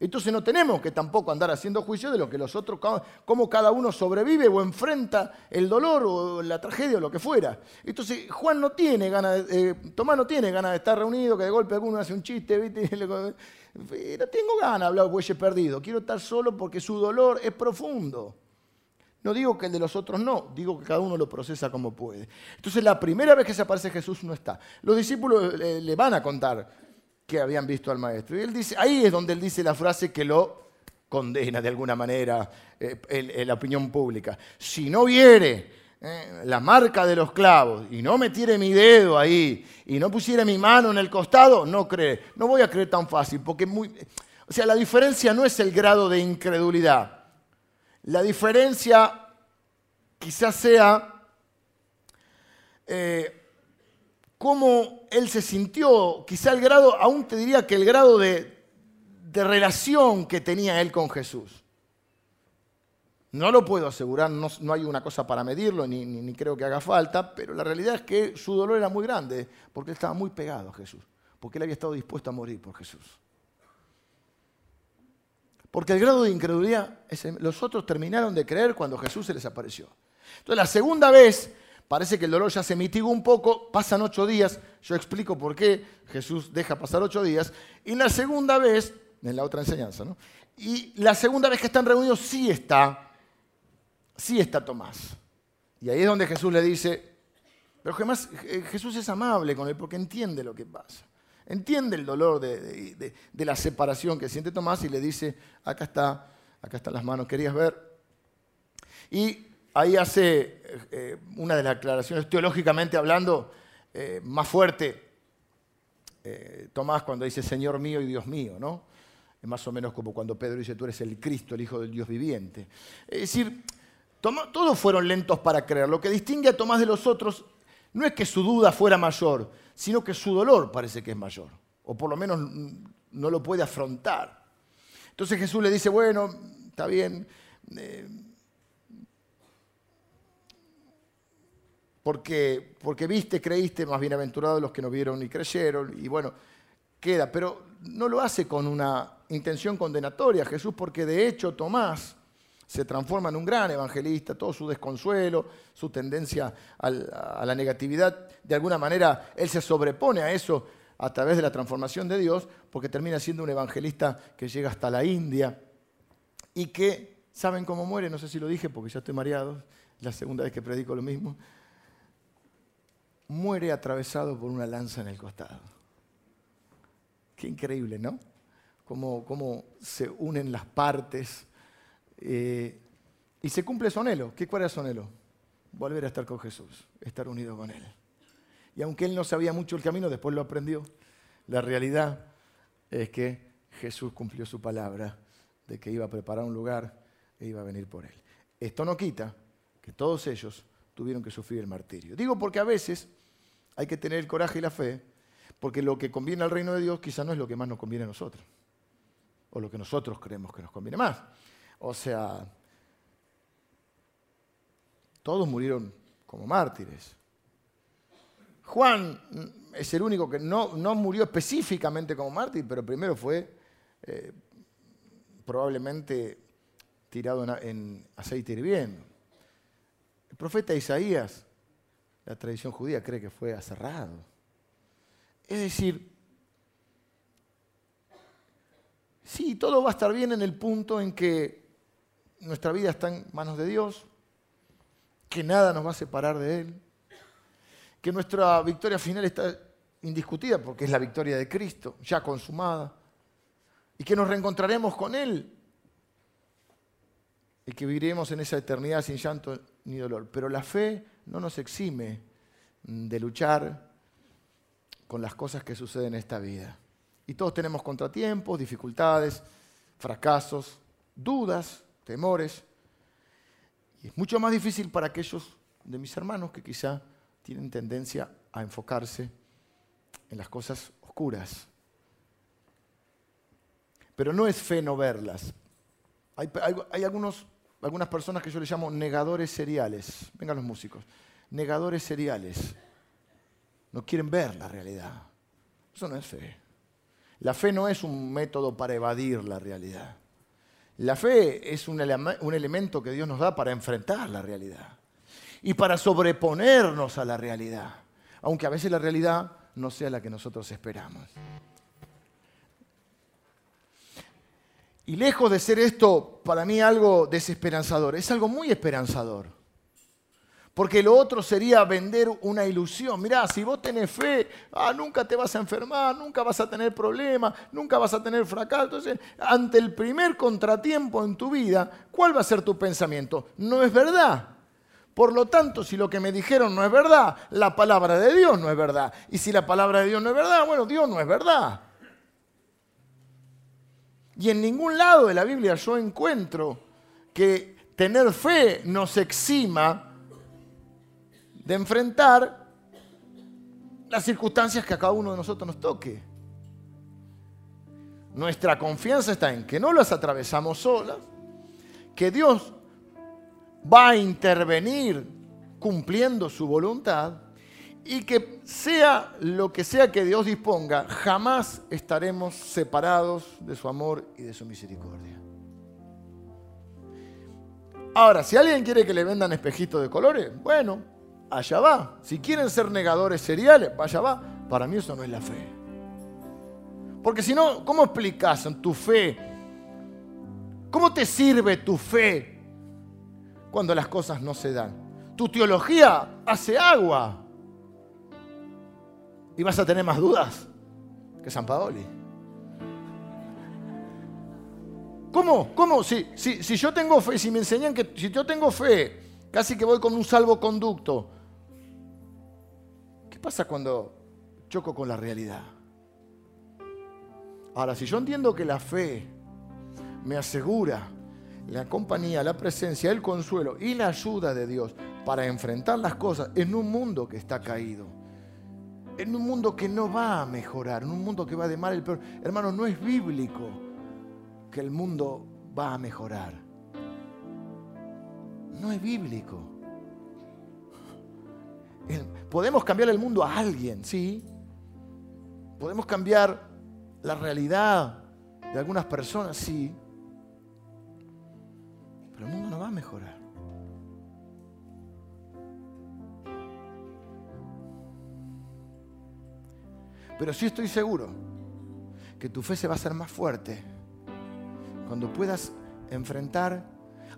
Entonces no tenemos que tampoco andar haciendo juicio de lo que los otros, cómo cada uno sobrevive o enfrenta el dolor o la tragedia o lo que fuera. Entonces Juan no tiene ganas, eh, Tomás no tiene ganas de estar reunido, que de golpe alguno hace un chiste, ¿viste? No tengo ganas de hablar bueyes perdido. Quiero estar solo porque su dolor es profundo. No digo que el de los otros no, digo que cada uno lo procesa como puede. Entonces la primera vez que se aparece Jesús no está. Los discípulos le, van a contar que habían visto al maestro. Y él dice, ahí es donde él dice la frase que lo condena de alguna manera eh, la opinión pública. Si no viere ¿eh? la marca de los clavos y no metiere mi dedo ahí y no pusiera mi mano en el costado, no cree. No voy a creer tan fácil, porque muy, o sea, la diferencia no es el grado de incredulidad. La diferencia quizás sea eh, cómo él se sintió, quizá el grado, aún te diría que el grado de relación que tenía él con Jesús. No lo puedo asegurar, no, hay una cosa para medirlo, ni, creo que haga falta, pero la realidad es que su dolor era muy grande, porque él estaba muy pegado a Jesús, porque él había estado dispuesto a morir por Jesús. Porque el grado de incredulidad, los otros terminaron de creer cuando Jesús se les apareció. Entonces la segunda vez, parece que el dolor ya se mitigó un poco, pasan ocho días, yo explico por qué Jesús deja pasar ocho días, y la segunda vez, en la otra enseñanza, ¿no? Y la segunda vez que están reunidos sí está sí está Tomás. Y ahí es donde Jesús le dice, pero además eh, Jesús es amable con él porque entiende lo que pasa. Entiende el dolor de, la separación que siente Tomás y le dice, acá está, acá están las manos, ¿querías ver? Y ahí hace eh, una de las aclaraciones teológicamente hablando eh, más fuerte Tomás cuando dice Señor mío y Dios mío, ¿no? Es más o menos como cuando Pedro dice, tú eres el Cristo, el Hijo del Dios viviente. Es decir, todos fueron lentos para creer. Lo que distingue a Tomás de los otros no es que su duda fuera mayor, sino que su dolor parece que es mayor, o por lo menos no lo puede afrontar. Entonces Jesús le dice, bueno, está bien, eh, porque, porque viste, creíste, más bienaventurados los que no vieron ni creyeron, y bueno, queda, pero no lo hace con una intención condenatoria Jesús, porque de hecho Tomás se transforma en un gran evangelista, todo su desconsuelo, su tendencia a la negatividad, de alguna manera él se sobrepone a eso a través de la transformación de Dios, porque termina siendo un evangelista que llega hasta la India y que, ¿saben cómo muere? No sé si lo dije porque ya estoy mareado, la segunda vez que predico lo mismo. Muere atravesado por una lanza en el costado. Qué increíble, ¿no? Cómo, cómo se unen las partes. Eh, y se cumple su anhelo. ¿Qué, ¿Cuál era su anhelo? Volver a estar con Jesús, estar unido con Él. Y aunque él no sabía mucho el camino, después lo aprendió. La realidad es que Jesús cumplió su palabra de que iba a preparar un lugar e iba a venir por él. Esto no quita que todos ellos tuvieron que sufrir el martirio. Digo porque a veces hay que tener el coraje y la fe, porque lo que conviene al reino de Dios quizá no es lo que más nos conviene a nosotros, o lo que nosotros creemos que nos conviene más. O sea, todos murieron como mártires. Juan es el único que no, murió específicamente como mártir, pero primero fue eh, probablemente tirado en, aceite hirviendo. El profeta Isaías, la tradición judía cree que fue aserrado. Es decir, sí, todo va a estar bien en el punto en que nuestra vida está en manos de Dios, que nada nos va a separar de Él, que nuestra victoria final está indiscutida porque es la victoria de Cristo, ya consumada, y que nos reencontraremos con Él y que viviremos en esa eternidad sin llanto ni dolor. Pero la fe no nos exime de luchar con las cosas que suceden en esta vida. Y todos tenemos contratiempos, dificultades, fracasos, dudas, temores. Y es mucho más difícil para aquellos de mis hermanos que quizá tienen tendencia a enfocarse en las cosas oscuras. Pero no es fe no verlas. Hay, algunos, algunas personas que yo les llamo negadores seriales. Vengan los músicos. Negadores seriales. No quieren ver la realidad. Eso no es fe. La fe no es un método para evadir la realidad. La fe es un, elemento que Dios nos da para enfrentar la realidad y para sobreponernos a la realidad, aunque a veces la realidad no sea la que nosotros esperamos. Y lejos de ser esto para mí algo desesperanzador, es algo muy esperanzador. Porque lo otro sería vender una ilusión. Mirá, si vos tenés fe, ah, nunca te vas a enfermar, nunca vas a tener problemas, nunca vas a tener fracaso. Entonces, ante el primer contratiempo en tu vida, ¿cuál va a ser tu pensamiento? No es verdad. Por lo tanto, si lo que me dijeron no es verdad, la palabra de Dios no es verdad. Y si la palabra de Dios no es verdad, bueno, Dios no es verdad. Y en ningún lado de la Biblia yo encuentro que tener fe nos exima de enfrentar las circunstancias que a cada uno de nosotros nos toque. Nuestra confianza está en que no las atravesamos solas, que Dios va a intervenir cumpliendo su voluntad y que sea lo que sea que Dios disponga, jamás estaremos separados de su amor y de su misericordia. Ahora, si alguien quiere que le vendan espejitos de colores, bueno, allá va. Si quieren ser negadores seriales, allá va. Para mí eso no es la fe. Porque si no, ¿cómo explicas tu fe? ¿Cómo te sirve tu fe cuando las cosas no se dan. Tu teología hace agua. Y vas a tener más dudas que San Paoli. ¿Cómo? ¿Cómo? Si, si, si yo tengo fe, si me enseñan que si yo tengo fe, casi que voy con un salvoconducto. ¿Qué pasa cuando choco con la realidad? Ahora, si yo entiendo que la fe me asegura la compañía, la presencia, el consuelo y la ayuda de Dios para enfrentar las cosas en un mundo que está caído. En un mundo que no va a mejorar, en un mundo que va de mal el peor. Hermano, no es bíblico que el mundo va a mejorar. No es bíblico. Podemos cambiar el mundo a alguien, sí. Podemos cambiar la realidad de algunas personas, sí. Pero el mundo no va a mejorar. Pero sí estoy seguro que tu fe se va a hacer más fuerte cuando puedas enfrentar,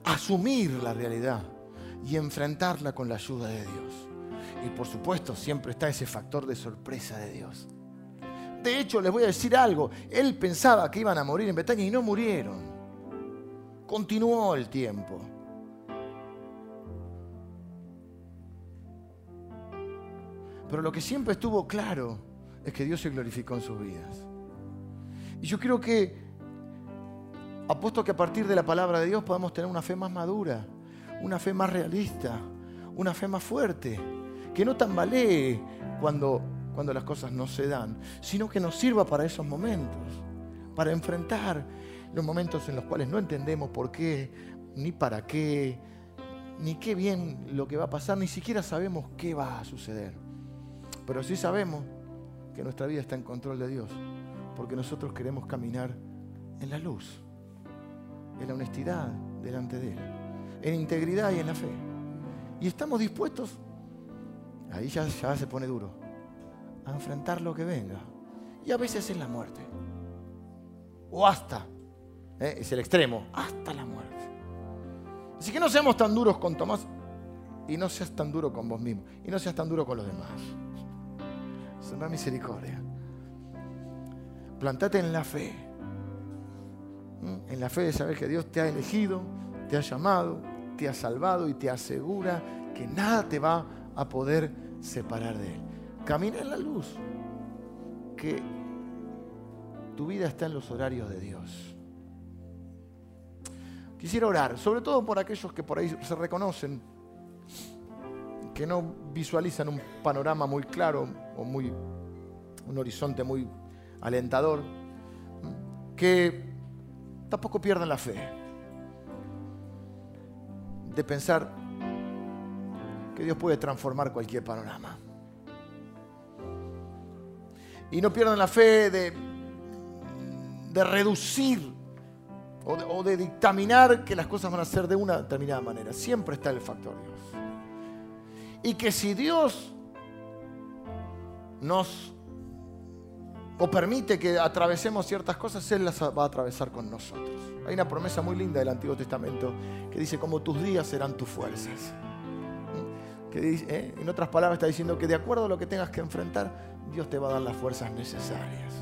asumir la realidad y enfrentarla con la ayuda de Dios. Y por supuesto siempre está ese factor de sorpresa de Dios. De hecho, les voy a decir algo. Él pensaba que iban a morir en Betania y no murieron. Continuó el tiempo. Pero lo que siempre estuvo claro es que Dios se glorificó en sus vidas. Y yo creo que, apuesto que a partir de la palabra de Dios podamos tener una fe más madura, una fe más realista, una fe más fuerte, que no tambalee cuando, cuando las cosas no se dan, sino que nos sirva para esos momentos, para enfrentar los momentos en los cuales no entendemos por qué, ni para qué, ni qué bien lo que va a pasar, ni siquiera sabemos qué va a suceder. Pero sí sabemos que nuestra vida está en control de Dios, porque nosotros queremos caminar en la luz, en la honestidad delante de Él, en integridad y en la fe. Y estamos dispuestos, ahí ya, se pone duro, a enfrentar lo que venga. Y a veces es la muerte. O hasta, ¿eh? es el extremo, hasta la muerte. Así que no seamos tan duros con Tomás y no seas tan duro con vos mismo y no seas tan duro con los demás. Es misericordia. Plantate en la fe. En la fe de saber que Dios te ha elegido, te ha llamado, te ha salvado y te asegura que nada te va a poder separar de Él. Camina en la luz. Que tu vida está en los horarios de Dios. Quisiera orar, sobre todo por aquellos que por ahí se reconocen, que no visualizan un panorama muy claro o muy, un horizonte muy alentador, que tampoco pierdan la fe de pensar que Dios puede transformar cualquier panorama. Y no pierdan la fe de, de reducir o de, dictaminar que las cosas van a ser de una determinada manera. Siempre está el factor Dios. Y que si Dios nos o permite que atravesemos ciertas cosas, Él las va a atravesar con nosotros. Hay una promesa muy linda del Antiguo Testamento que dice, como tus días serán tus fuerzas. Que dice, ¿eh? En otras palabras está diciendo que de acuerdo a lo que tengas que enfrentar, Dios te va a dar las fuerzas necesarias.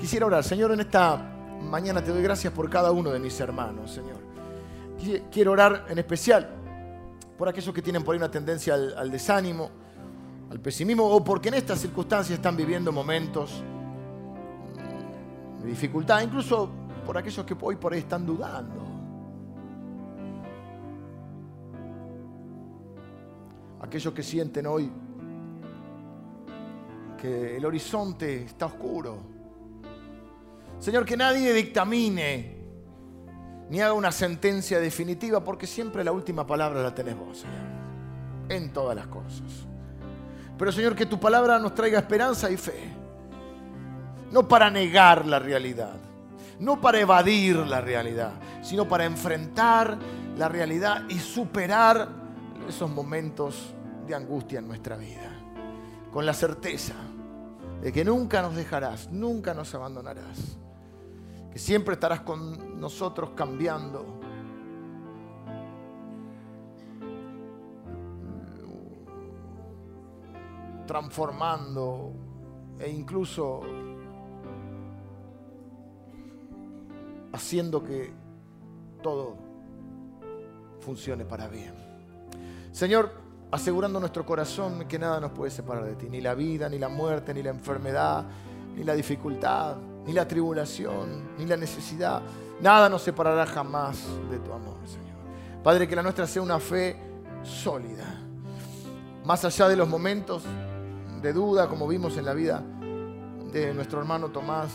Quisiera orar, Señor, en esta mañana te doy gracias por cada uno de mis hermanos, Señor. Quiero orar en especial por aquellos que tienen por ahí una tendencia al, al desánimo, al pesimismo, o porque en estas circunstancias están viviendo momentos dificultad, incluso por aquellos que hoy por ahí están dudando. Aquellos que sienten hoy que el horizonte está oscuro. Señor, que nadie dictamine ni haga una sentencia definitiva, porque siempre la última palabra la tenés vos, Señor, en todas las cosas. Pero Señor, que tu palabra nos traiga esperanza y fe no para negar la realidad, no para evadir la realidad, sino para enfrentar la realidad y superar esos momentos de angustia en nuestra vida, con la certeza de que nunca nos dejarás, nunca nos abandonarás, que siempre estarás con nosotros cambiando. transformando e incluso haciendo que todo funcione para bien. Señor, asegurando nuestro corazón que nada nos puede separar de ti, ni la vida, ni la muerte, ni la enfermedad, ni la dificultad, ni la tribulación, ni la necesidad. Nada nos separará jamás de tu amor, Señor. Padre, que la nuestra sea una fe sólida, más allá de los momentos de duda, como vimos en la vida de nuestro hermano Tomás,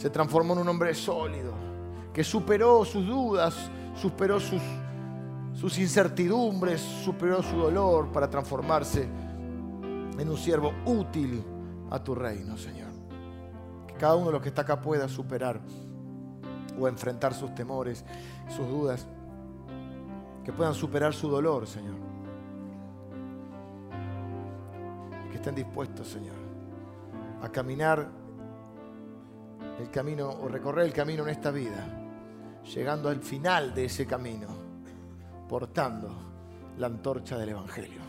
se transformó en un hombre sólido, que superó sus dudas, superó sus, sus incertidumbres, superó su dolor para transformarse en un siervo útil a tu reino, Señor. Que cada uno de los que está acá pueda superar o enfrentar sus temores, sus dudas, que puedan superar su dolor, Señor. Que estén dispuestos, Señor, a caminar el camino o recorrer el camino en esta vida, llegando al final de ese camino, portando la antorcha del Evangelio,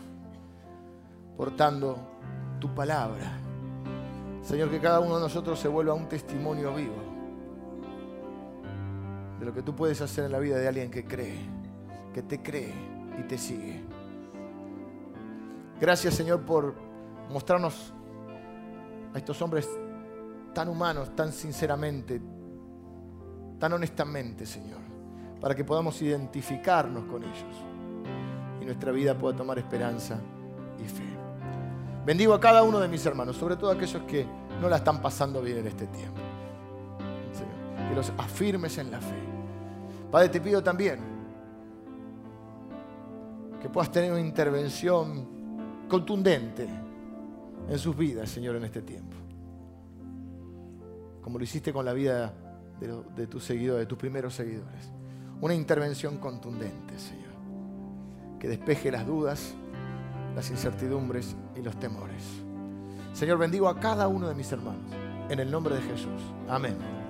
portando tu palabra. Señor, que cada uno de nosotros se vuelva un testimonio vivo de lo que tú puedes hacer en la vida de alguien que cree, que te cree y te sigue. Gracias, Señor, por mostrarnos a estos hombres tan humanos, tan sinceramente, tan honestamente, Señor, para que podamos identificarnos con ellos y nuestra vida pueda tomar esperanza y fe. Bendigo a cada uno de mis hermanos, sobre todo aquellos que no la están pasando bien en este tiempo. que los afirmes en la fe. Padre, te pido también que puedas tener una intervención contundente en sus vidas, Señor, en este tiempo como lo hiciste con la vida de, tus seguidores, de tus primeros seguidores. Una intervención contundente, Señor, que despeje las dudas, las incertidumbres y los temores. Señor, bendigo a cada uno de mis hermanos, en el nombre de Jesús. Amén.